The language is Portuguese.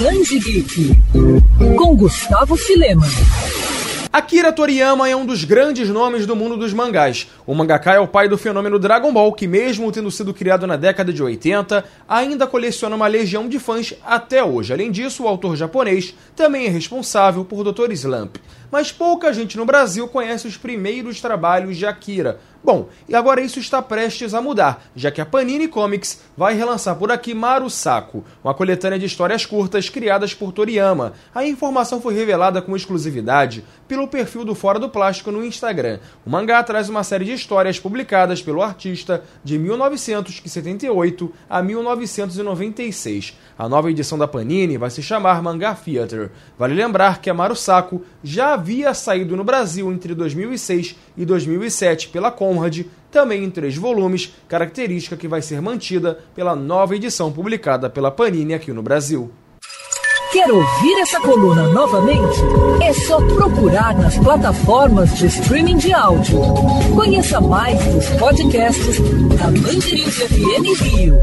Geek, com Gustavo Filema. Akira Toriyama é um dos grandes nomes do mundo dos mangás. O mangaka é o pai do fenômeno Dragon Ball, que mesmo tendo sido criado na década de 80, ainda coleciona uma legião de fãs até hoje. Além disso, o autor japonês também é responsável por Dr. Slump. Mas pouca gente no Brasil conhece os primeiros trabalhos de Akira, Bom, e agora isso está prestes a mudar, já que a Panini Comics vai relançar por aqui Maru Saco, uma coletânea de histórias curtas criadas por Toriyama. A informação foi revelada com exclusividade pelo perfil do Fora do Plástico no Instagram. O mangá traz uma série de histórias publicadas pelo artista de 1978 a 1996. A nova edição da Panini vai se chamar Mangá Theater. Vale lembrar que a Maru Saco já havia saído no Brasil entre 2006 e 2007 pela Conrad, também em três volumes, característica que vai ser mantida pela nova edição publicada pela Panini aqui no Brasil. Quer ouvir essa coluna novamente? É só procurar nas plataformas de streaming de áudio. Conheça mais dos podcasts da Mandirinhos FM Rio.